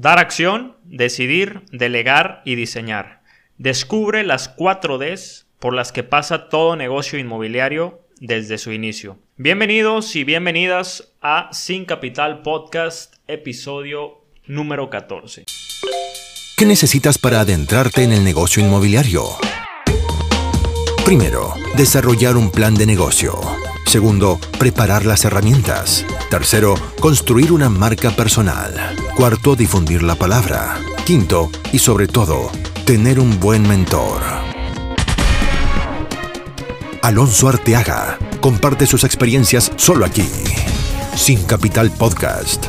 Dar acción, decidir, delegar y diseñar. Descubre las 4 Ds por las que pasa todo negocio inmobiliario desde su inicio. Bienvenidos y bienvenidas a Sin Capital Podcast, episodio número 14. ¿Qué necesitas para adentrarte en el negocio inmobiliario? Primero, desarrollar un plan de negocio. Segundo, preparar las herramientas. Tercero, construir una marca personal. Cuarto, difundir la palabra. Quinto, y sobre todo, tener un buen mentor. Alonso Arteaga comparte sus experiencias solo aquí, sin Capital Podcast.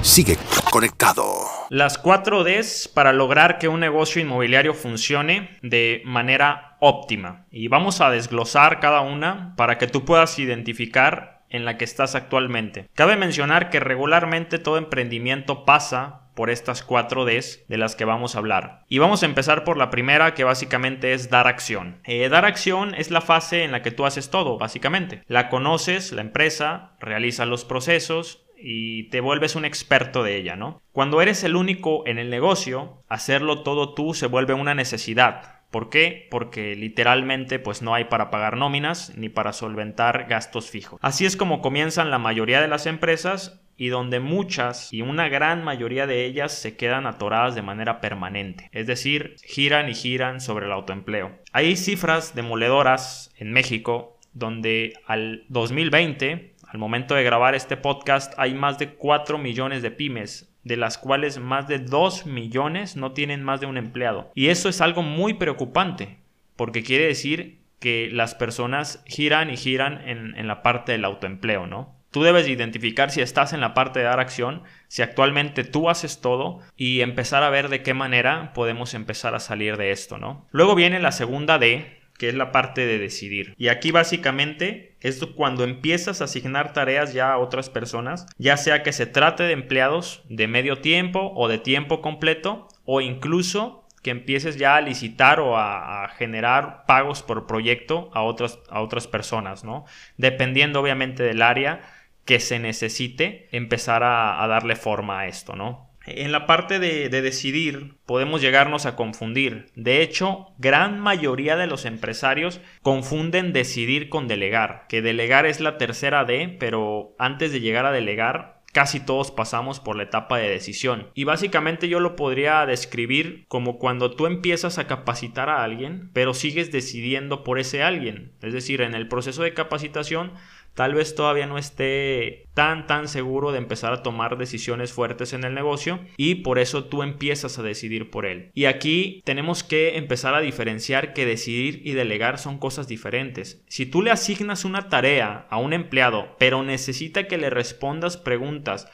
Sigue conectado. Las 4 Ds para lograr que un negocio inmobiliario funcione de manera óptima. Y vamos a desglosar cada una para que tú puedas identificar en la que estás actualmente. Cabe mencionar que regularmente todo emprendimiento pasa por estas 4 Ds de las que vamos a hablar. Y vamos a empezar por la primera que básicamente es dar acción. Eh, dar acción es la fase en la que tú haces todo, básicamente. La conoces, la empresa, realiza los procesos, y te vuelves un experto de ella, ¿no? Cuando eres el único en el negocio, hacerlo todo tú se vuelve una necesidad. ¿Por qué? Porque literalmente pues no hay para pagar nóminas ni para solventar gastos fijos. Así es como comienzan la mayoría de las empresas y donde muchas y una gran mayoría de ellas se quedan atoradas de manera permanente, es decir, giran y giran sobre el autoempleo. Hay cifras demoledoras en México donde al 2020, al momento de grabar este podcast, hay más de 4 millones de pymes de las cuales más de 2 millones no tienen más de un empleado. Y eso es algo muy preocupante, porque quiere decir que las personas giran y giran en, la parte del autoempleo, ¿no? Tú debes identificar si estás en la parte de dar acción, si actualmente tú haces todo y empezar a ver de qué manera podemos empezar a salir de esto, ¿no? Luego viene la segunda D, que es la parte de decidir. Y aquí básicamente es cuando empiezas a asignar tareas ya a otras personas, ya sea que se trate de empleados de medio tiempo o de tiempo completo, o incluso que empieces ya a licitar o a, generar pagos por proyecto a otras, a otras personas, ¿no? Dependiendo obviamente del área que se necesite empezar a, a darle forma a esto, ¿no? En la parte de, decidir podemos llegarnos a confundir. De hecho, gran mayoría de los empresarios confunden decidir con delegar, que delegar es la tercera D, pero antes de llegar a delegar casi todos pasamos por la etapa de decisión. Y básicamente yo lo podría describir como cuando tú empiezas a capacitar a alguien, pero sigues decidiendo por ese alguien. Es decir, en el proceso de capacitación tal vez todavía no esté tan tan seguro de empezar a tomar decisiones fuertes en el negocio y por eso tú empiezas a decidir por él. Y aquí tenemos que empezar a diferenciar que decidir y delegar son cosas diferentes. Si tú le asignas una tarea a un empleado pero necesita que le respondas preguntas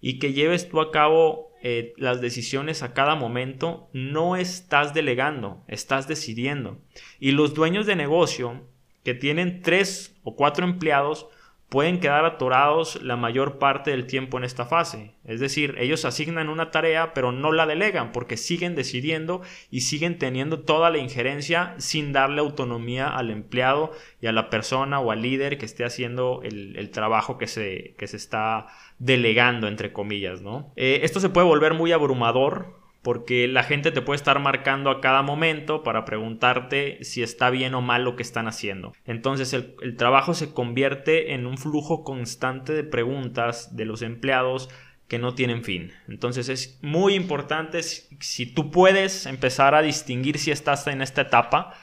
y que lleves tú a cabo eh, las decisiones a cada momento, no estás delegando, estás decidiendo. Y los dueños de negocio que tienen tres o cuatro empleados pueden quedar atorados la mayor parte del tiempo en esta fase. Es decir, ellos asignan una tarea pero no la delegan porque siguen decidiendo y siguen teniendo toda la injerencia sin darle autonomía al empleado y a la persona o al líder que esté haciendo el, trabajo que se, que se está delegando, entre comillas. ¿no? Eh, esto se puede volver muy abrumador porque la gente te puede estar marcando a cada momento para preguntarte si está bien o mal lo que están haciendo. Entonces el, trabajo se convierte en un flujo constante de preguntas de los empleados que no tienen fin. Entonces es muy importante si, tú puedes empezar a distinguir si estás en esta etapa,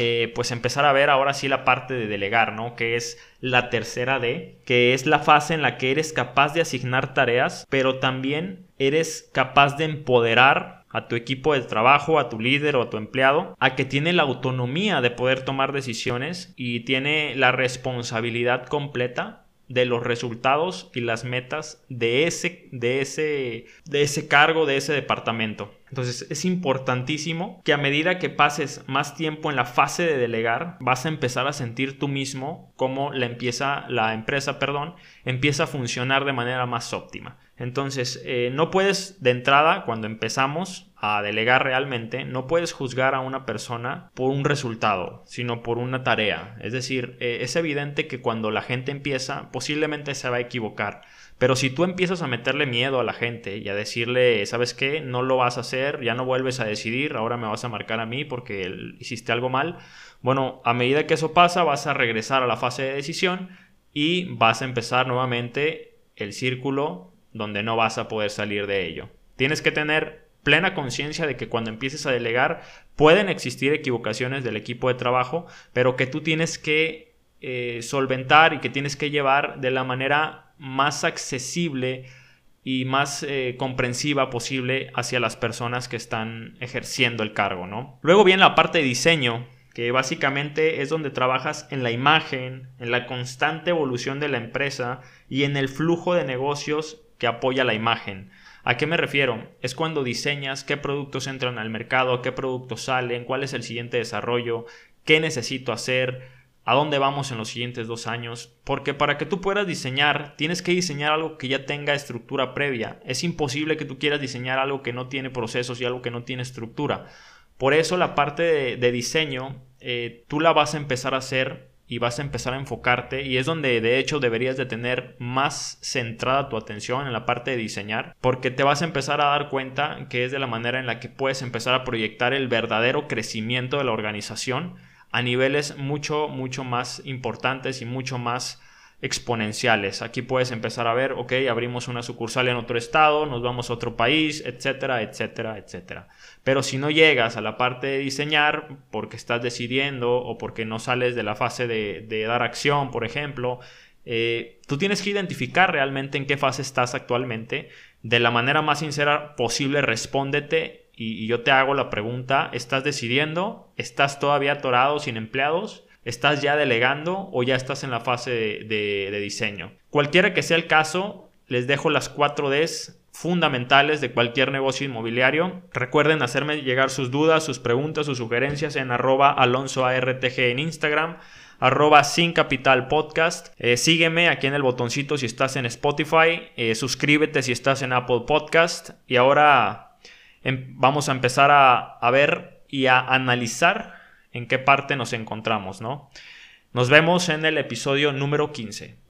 eh, pues empezar a ver ahora sí la parte de delegar, ¿no? Que es la tercera D, que es la fase en la que eres capaz de asignar tareas, pero también eres capaz de empoderar a tu equipo de trabajo, a tu líder o a tu empleado, a que tiene la autonomía de poder tomar decisiones y tiene la responsabilidad completa de los resultados y las metas de ese, de ese, de ese cargo, de ese departamento. Entonces es importantísimo que a medida que pases más tiempo en la fase de delegar, vas a empezar a sentir tú mismo cómo la, empieza, la empresa perdón, empieza a funcionar de manera más óptima. Entonces, eh, no puedes de entrada, cuando empezamos a delegar realmente, no puedes juzgar a una persona por un resultado, sino por una tarea. Es decir, eh, es evidente que cuando la gente empieza, posiblemente se va a equivocar Pero si tú empiezas a meterle miedo a la gente y a decirle, ¿sabes qué? No lo vas a hacer, ya no vuelves a decidir, ahora me vas a marcar a mí porque hiciste algo mal. Bueno, a medida que eso pasa, vas a regresar a la fase de decisión y vas a empezar nuevamente el círculo donde no vas a poder salir de ello. Tienes que tener plena conciencia de que cuando empieces a delegar pueden existir equivocaciones del equipo de trabajo, pero que tú tienes que eh, solventar y que tienes que llevar de la manera más accesible y más eh, comprensiva posible hacia las personas que están ejerciendo el cargo, ¿no? Luego viene la parte de diseño, que básicamente es donde trabajas en la imagen, en la constante evolución de la empresa y en el flujo de negocios que apoya la imagen. ¿A qué me refiero? Es cuando diseñas qué productos entran al mercado, qué productos salen, cuál es el siguiente desarrollo, qué necesito hacer, a dónde vamos en los siguientes dos años, porque para que tú puedas diseñar, tienes que diseñar algo que ya tenga estructura previa. Es imposible que tú quieras diseñar algo que no tiene procesos y algo que no tiene estructura. Por eso la parte de, diseño, eh, tú la vas a empezar a hacer y vas a empezar a enfocarte y es donde de hecho deberías de tener más centrada tu atención en la parte de diseñar porque te vas a empezar a dar cuenta que es de la manera en la que puedes empezar a proyectar el verdadero crecimiento de la organización a niveles mucho, mucho más importantes y mucho más exponenciales. Aquí puedes empezar a ver, ok, abrimos una sucursal en otro estado, nos vamos a otro país, etcétera, etcétera, etcétera. Pero si no llegas a la parte de diseñar porque estás decidiendo o porque no sales de la fase de, dar acción, por ejemplo, eh, tú tienes que identificar realmente en qué fase estás actualmente. De la manera más sincera posible, respóndete y, yo te hago la pregunta, ¿estás decidiendo? ¿Estás todavía atorado sin empleados? ¿Estás ya delegando o ya estás en la fase de, diseño? Cualquiera que sea el caso, les dejo las 4 Ds fundamentales de cualquier negocio inmobiliario. Recuerden hacerme llegar sus dudas, sus preguntas, sus sugerencias en arroba alonsoartg en Instagram, arroba sin capital podcast. Eh, sígueme aquí en el botoncito si estás en Spotify, eh, suscríbete si estás en Apple Podcast y ahora Em, vamos a empezar a, ver y a analizar en qué parte nos encontramos, ¿no? Nos vemos en el episodio número 15.